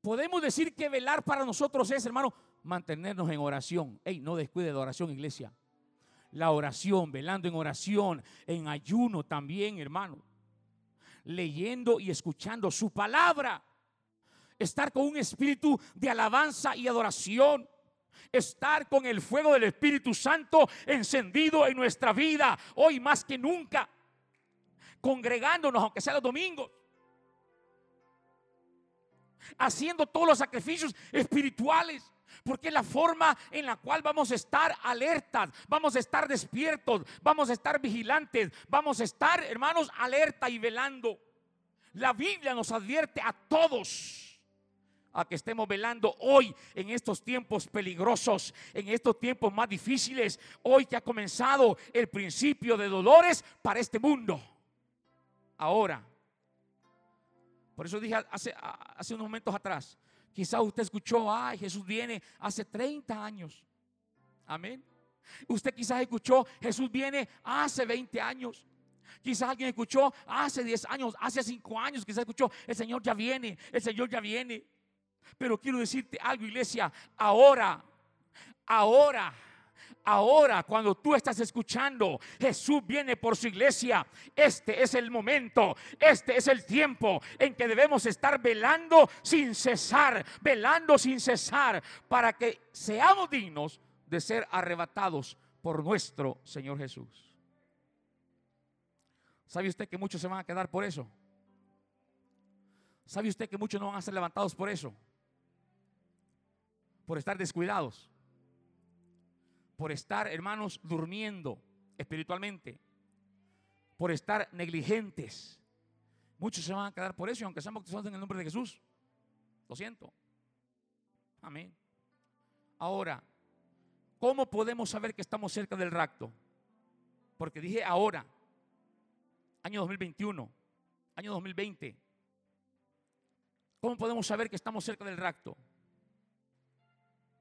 Podemos decir que velar para nosotros es, hermano, mantenernos en oración. Ey, no descuide de oración, iglesia. La oración, velando en oración, en ayuno también, hermano. Leyendo y escuchando su palabra. Estar con un espíritu de alabanza y adoración estar con el fuego del Espíritu Santo encendido en nuestra vida, hoy más que nunca, congregándonos, aunque sea los domingos, haciendo todos los sacrificios espirituales. Porque es la forma en la cual vamos a estar alertas, vamos a estar despiertos, vamos a estar vigilantes, vamos a estar, hermanos, alerta y velando. La Biblia nos advierte a todos a que estemos velando hoy en estos tiempos peligrosos, en estos tiempos más difíciles, hoy que ha comenzado el principio de dolores para este mundo. Ahora, por eso dije hace, hace unos momentos atrás, quizás usted escuchó, ay, Jesús viene hace 30 años. Amén. Usted quizás escuchó, Jesús viene hace 20 años. Quizás alguien escuchó hace 10 años, hace 5 años, quizás escuchó, el Señor ya viene, el Señor ya viene. Pero quiero decirte algo, iglesia, ahora, ahora. Ahora, cuando tú estás escuchando, Jesús viene por su iglesia. Este es el momento, este es el tiempo en que debemos estar velando sin cesar, velando sin cesar, para que seamos dignos de ser arrebatados por nuestro Señor Jesús. ¿Sabe usted que muchos se van a quedar por eso? ¿Sabe usted que muchos no van a ser levantados por eso? Por estar descuidados, por estar, hermanos, durmiendo espiritualmente, por estar negligentes. Muchos se van a quedar por eso, aunque sean bautizados en el nombre de Jesús. Lo siento. Amén. Ahora, ¿cómo podemos saber que estamos cerca del rapto? Porque dije ahora, año 2021, año 2020. ¿Cómo podemos saber que estamos cerca del rapto?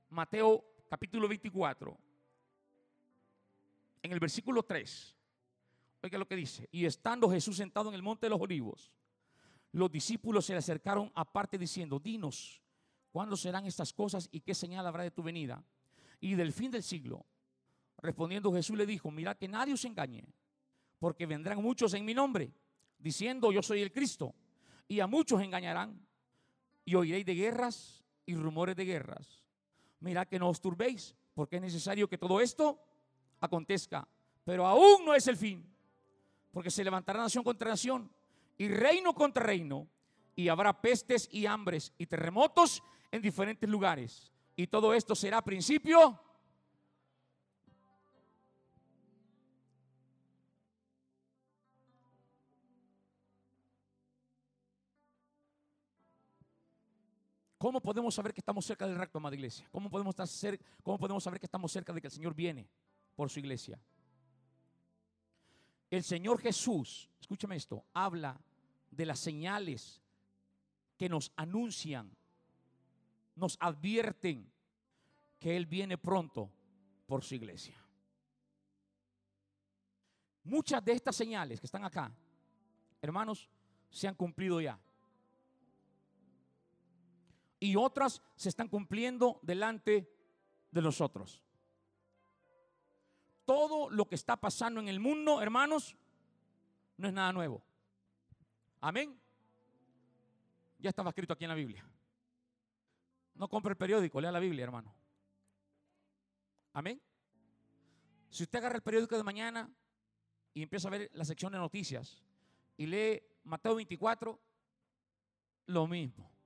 Mateo capítulo 24, en el versículo 3. Oiga lo que dice. Y estando Jesús sentado en el monte de los olivos, los discípulos se le acercaron aparte diciendo, dinos, ¿cuándo serán estas cosas y qué señal habrá de tu venida? Y del fin del siglo. Respondiendo Jesús le dijo, mira que nadie os engañe, porque vendrán muchos en mi nombre, diciendo yo soy el Cristo, y a muchos engañarán, y oiréis de guerras y rumores de guerras mira que no os turbéis, porque es necesario que todo esto acontezca. Pero aún no es el fin, porque se levantará nación contra nación y reino contra reino, y habrá pestes y hambres y terremotos en diferentes lugares. Y todo esto será principio ¿Cómo podemos saber que estamos cerca del rapto, amada iglesia? ¿Cómo podemos, estar ¿Cómo podemos saber que estamos cerca de que el Señor viene por su iglesia? El Señor Jesús, escúchame esto, habla de las señales que nos anuncian, nos advierten que Él viene pronto por su iglesia. Muchas de estas señales que están acá, hermanos, se han cumplido ya. Y otras se están cumpliendo delante de nosotros. Todo lo que está pasando en el mundo, hermanos, no es nada nuevo. Amén. Ya estaba escrito aquí en la Biblia. No compre el periódico, lea la Biblia, hermano. Amén. Si usted agarra el periódico de mañana y empieza a ver la sección de noticias y lee Mateo 24, lo mismo.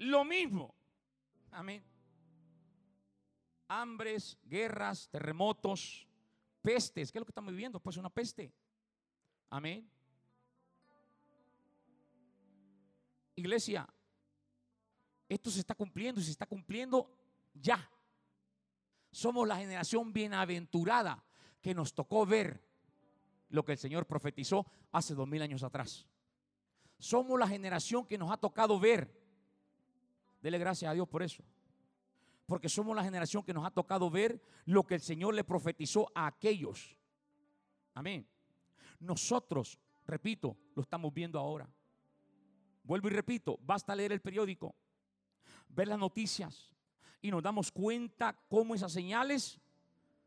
Lo mismo. Amén. Hambres, guerras, terremotos, pestes. ¿Qué es lo que estamos viviendo? Pues una peste. Amén. Iglesia, esto se está cumpliendo y se está cumpliendo ya. Somos la generación bienaventurada que nos tocó ver lo que el Señor profetizó hace dos mil años atrás. Somos la generación que nos ha tocado ver. Dele gracias a Dios por eso. Porque somos la generación que nos ha tocado ver lo que el Señor le profetizó a aquellos. Amén. Nosotros, repito, lo estamos viendo ahora. Vuelvo y repito, basta leer el periódico, ver las noticias y nos damos cuenta cómo esas señales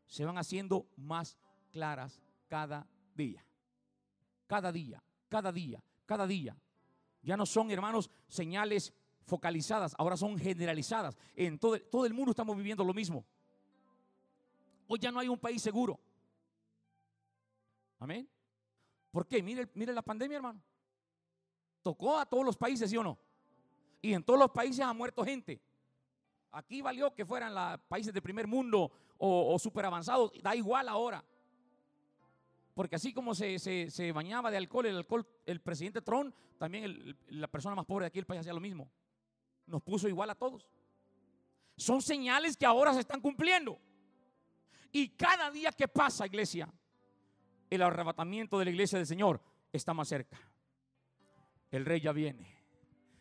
se van haciendo más claras cada día. Cada día, cada día, cada día. Ya no son, hermanos, señales focalizadas, ahora son generalizadas. En todo, todo el mundo estamos viviendo lo mismo. Hoy ya no hay un país seguro. Amén. ¿Por qué? Mire, mire la pandemia, hermano. Tocó a todos los países, ¿sí o no? Y en todos los países ha muerto gente. Aquí valió que fueran los países de primer mundo o, super avanzados. Da igual ahora. Porque así como se, bañaba de alcohol el alcohol, el presidente Trump, también la persona más pobre de aquí del país hacía lo mismo. Nos puso igual a todos. Son señales que ahora se están cumpliendo. Y cada día que pasa, iglesia, el arrebatamiento de la iglesia del Señor está más cerca. El rey ya viene.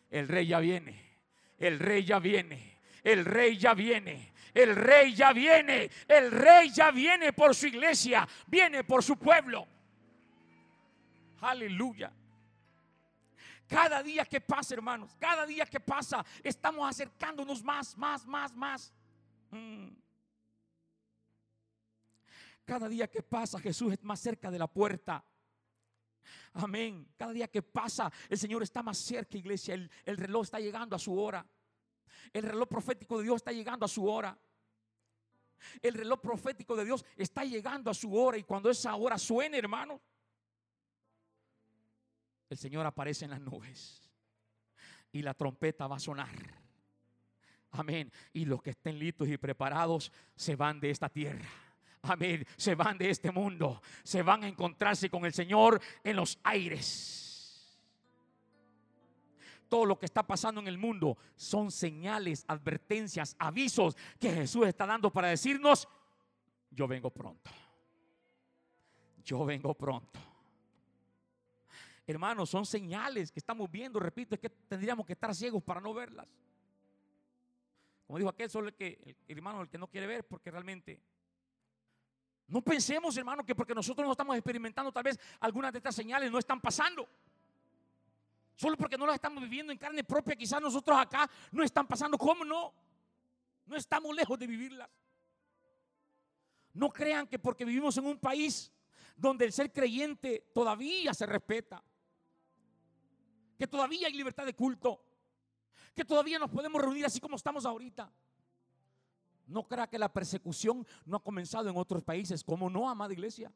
El rey ya viene. El rey ya viene. El rey ya viene. El rey ya viene. El rey ya viene por su iglesia. Viene por su pueblo. Aleluya. Cada día que pasa, hermanos, cada día que pasa, estamos acercándonos más, más, más, más. Mm. Cada día que pasa, Jesús es más cerca de la puerta. Amén. Cada día que pasa, el Señor está más cerca, iglesia. El, el, reloj está llegando a su hora. El reloj profético de Dios está llegando a su hora. El reloj profético de Dios está llegando a su hora. Y cuando esa hora suene, hermano, el Señor aparece en las nubes. Y la trompeta va a sonar. Amén. Y los que estén listos y preparados se van de esta tierra amén, se van de este mundo, se van a encontrarse con el Señor en los aires. Todo lo que está pasando en el mundo son señales, advertencias, avisos que Jesús está dando para decirnos, yo vengo pronto. Yo vengo pronto. Hermanos, son señales que estamos viendo, repito, es que tendríamos que estar ciegos para no verlas. Como dijo aquel, solo el que, el hermano, el que no quiere ver, porque realmente no pensemos, hermano, que porque nosotros no estamos experimentando, tal vez algunas de estas señales no están pasando. Solo porque no las estamos viviendo en carne propia, quizás nosotros acá no están pasando. ¿Cómo no? No estamos lejos de vivirlas. No crean que porque vivimos en un país donde el ser creyente todavía se respeta, que todavía hay libertad de culto, que todavía nos podemos reunir así como estamos ahorita. No crea que la persecución no ha comenzado en otros países. como no, amada iglesia?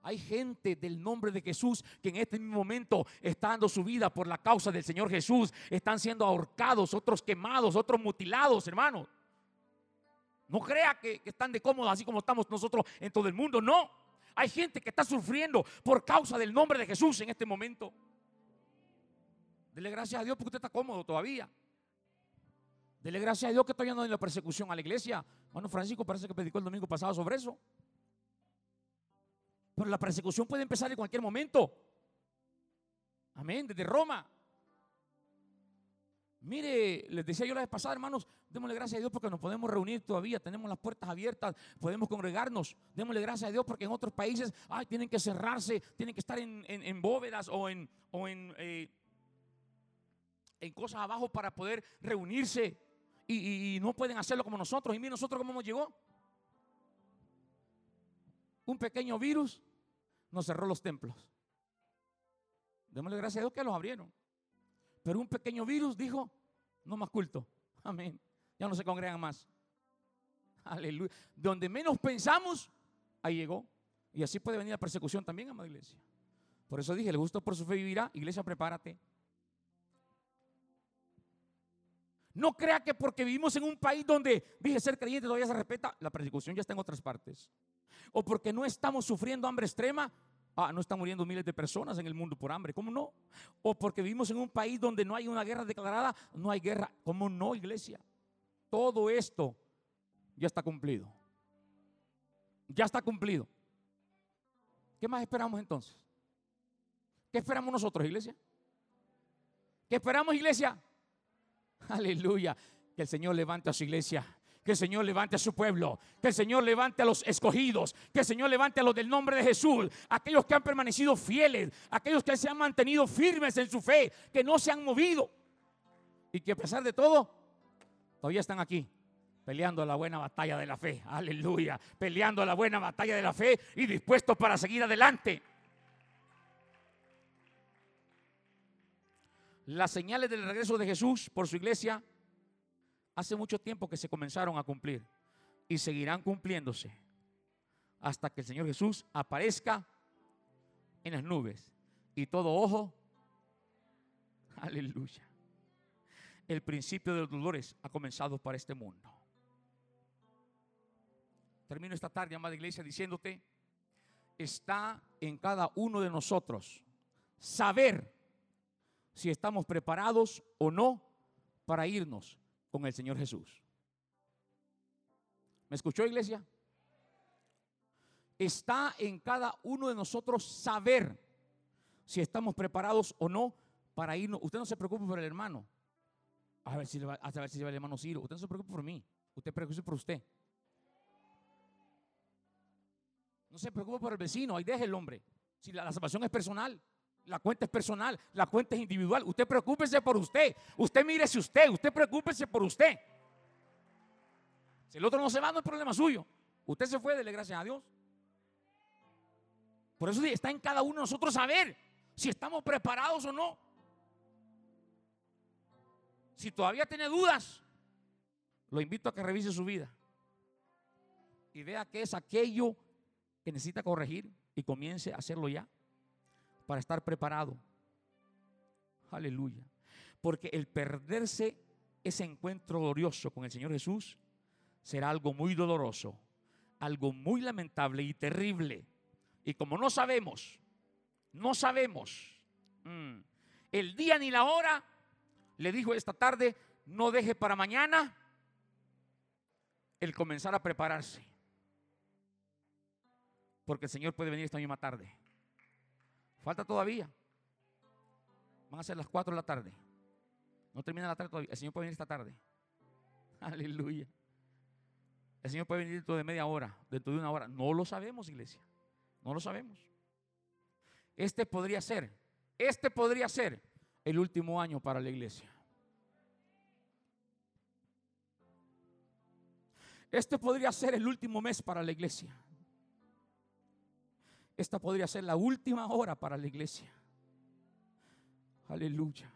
Hay gente del nombre de Jesús que en este mismo momento está dando su vida por la causa del Señor Jesús. Están siendo ahorcados, otros quemados, otros mutilados, hermano. No crea que, están de cómodo así como estamos nosotros en todo el mundo. No. Hay gente que está sufriendo por causa del nombre de Jesús en este momento. Dele gracias a Dios porque usted está cómodo todavía. Dele gracias a Dios que todavía no hay la persecución a la iglesia. Bueno, Francisco parece que predicó el domingo pasado sobre eso. Pero la persecución puede empezar en cualquier momento. Amén, desde Roma. Mire, les decía yo la vez pasada, hermanos, démosle gracias a Dios porque nos podemos reunir todavía, tenemos las puertas abiertas, podemos congregarnos. Démosle gracias a Dios porque en otros países ay, tienen que cerrarse, tienen que estar en, bóvedas o en, o en, eh, en cosas abajo para poder reunirse y, no pueden hacerlo como nosotros. Y mire, nosotros cómo nos llegó. Un pequeño virus nos cerró los templos. Démosle gracias a Dios que los abrieron. Pero un pequeño virus dijo, no más culto. Amén. Ya no se congregan más. Aleluya. Donde menos pensamos, ahí llegó. Y así puede venir la persecución también, amada iglesia. Por eso dije, el gusto por su fe vivirá. Iglesia, prepárate. No crea que porque vivimos en un país donde dije ser creyente todavía se respeta, la persecución ya está en otras partes. O porque no estamos sufriendo hambre extrema, Ah, no están muriendo miles de personas en el mundo por hambre. ¿Cómo no? O porque vivimos en un país donde no hay una guerra declarada, no hay guerra. ¿Cómo no, iglesia? Todo esto ya está cumplido. Ya está cumplido. ¿Qué más esperamos entonces? ¿Qué esperamos nosotros, iglesia? ¿Qué esperamos, iglesia? [LAUGHS] Aleluya. Que el Señor levante a su iglesia que el Señor levante a su pueblo, que el Señor levante a los escogidos, que el Señor levante a los del nombre de Jesús, aquellos que han permanecido fieles, aquellos que se han mantenido firmes en su fe, que no se han movido y que a pesar de todo, todavía están aquí peleando la buena batalla de la fe. Aleluya. Peleando la buena batalla de la fe y dispuestos para seguir adelante. Las señales del regreso de Jesús por su iglesia hace mucho tiempo que se comenzaron a cumplir y seguirán cumpliéndose hasta que el Señor Jesús aparezca en las nubes y todo ojo, [LAUGHS] aleluya. El principio de los dolores ha comenzado para este mundo. Termino esta tarde, amada iglesia, diciéndote, está en cada uno de nosotros saber si estamos preparados o no para irnos con el Señor Jesús. ¿Me escuchó iglesia? Está en cada uno de nosotros saber si estamos preparados o no para irnos. Usted no se preocupe por el hermano. A ver si, va, ver si va el hermano Ciro. Usted no se preocupe por mí. Usted preocupe por usted. No se preocupe por el vecino. Ahí deje el hombre. Si la salvación es personal. La cuenta es personal, la cuenta es individual. Usted preocúpese por usted. Usted mírese usted, usted preocúpese por usted. Si el otro no se va, no es problema suyo. Usted se fue, dele gracias a Dios. Por eso está en cada uno de nosotros saber si estamos preparados o no. Si todavía tiene dudas, lo invito a que revise su vida y vea qué es aquello que necesita corregir y comience a hacerlo ya para estar preparado. Aleluya. Porque el perderse ese encuentro glorioso con el Señor Jesús será algo muy doloroso, algo muy lamentable y terrible. Y como no sabemos, no sabemos mm, el día ni la hora, le dijo esta tarde, no deje para mañana el comenzar a prepararse. Porque el Señor puede venir esta misma tarde. Falta todavía. Van a ser las 4 de la tarde. No termina la tarde todavía. El Señor puede venir esta tarde. [LAUGHS] Aleluya. El Señor puede venir dentro de media hora, dentro de una hora. No lo sabemos, iglesia. No lo sabemos. Este podría ser, este podría ser el último año para la iglesia. Este podría ser el último mes para la iglesia. Esta podría ser la última hora para la iglesia. Aleluya.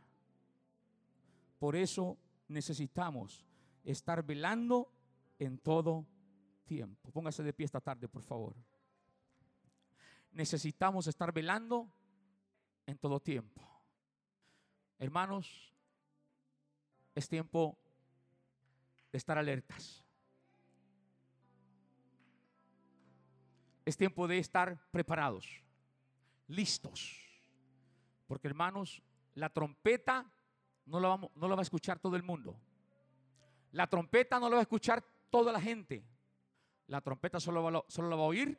Por eso necesitamos estar velando en todo tiempo. Póngase de pie esta tarde, por favor. Necesitamos estar velando en todo tiempo. Hermanos, es tiempo de estar alertas. Es tiempo de estar preparados, listos. Porque hermanos, la trompeta no la, va a escuchar todo el mundo. La trompeta no la va a escuchar toda la gente. La trompeta solo, va, solo la va a oír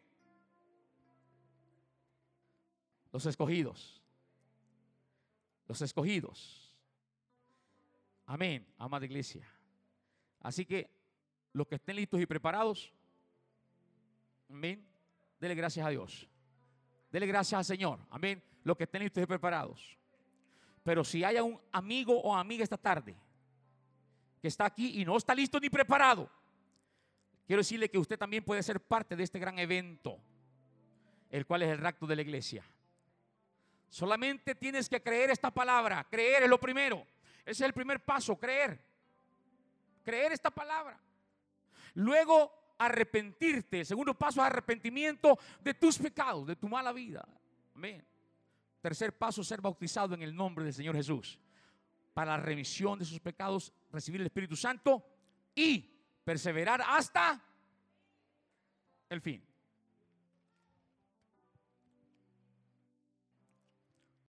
los escogidos. los escogidos. Amén, amada iglesia. Así que los que estén listos y preparados, amén, dele gracias a Dios. Dele gracias al Señor, amén, los que estén y preparados. Pero si hay un amigo o amiga esta tarde que está aquí y no está listo ni preparado, quiero decirle que usted también puede ser parte de este gran evento, el cual es el rapto de la iglesia. Solamente tienes que creer esta palabra. Creer es lo primero. Ese es el primer paso, creer. Creer esta palabra. Luego, arrepentirte. Segundo paso es arrepentimiento de tus pecados, de tu mala vida. Amén. Tercer paso, ser bautizado en el nombre del Señor Jesús. Para la remisión de sus pecados, recibir el Espíritu Santo y perseverar hasta el fin.